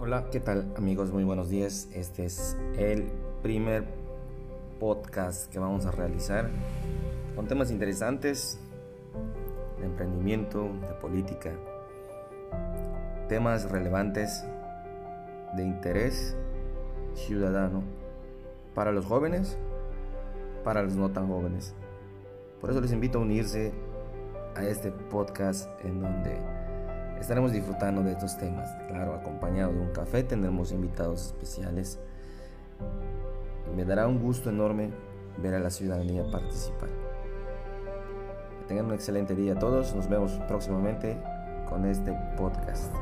Hola, ¿qué tal amigos? Muy buenos días. Este es el primer podcast que vamos a realizar con temas interesantes de emprendimiento, de política, temas relevantes de interés ciudadano para los jóvenes, para los no tan jóvenes. Por eso les invito a unirse a este podcast en donde estaremos disfrutando de estos temas. Claro, acompañado de un café tendremos invitados especiales. Me dará un gusto enorme ver a la ciudadanía participar. Que tengan un excelente día a todos. Nos vemos próximamente con este podcast.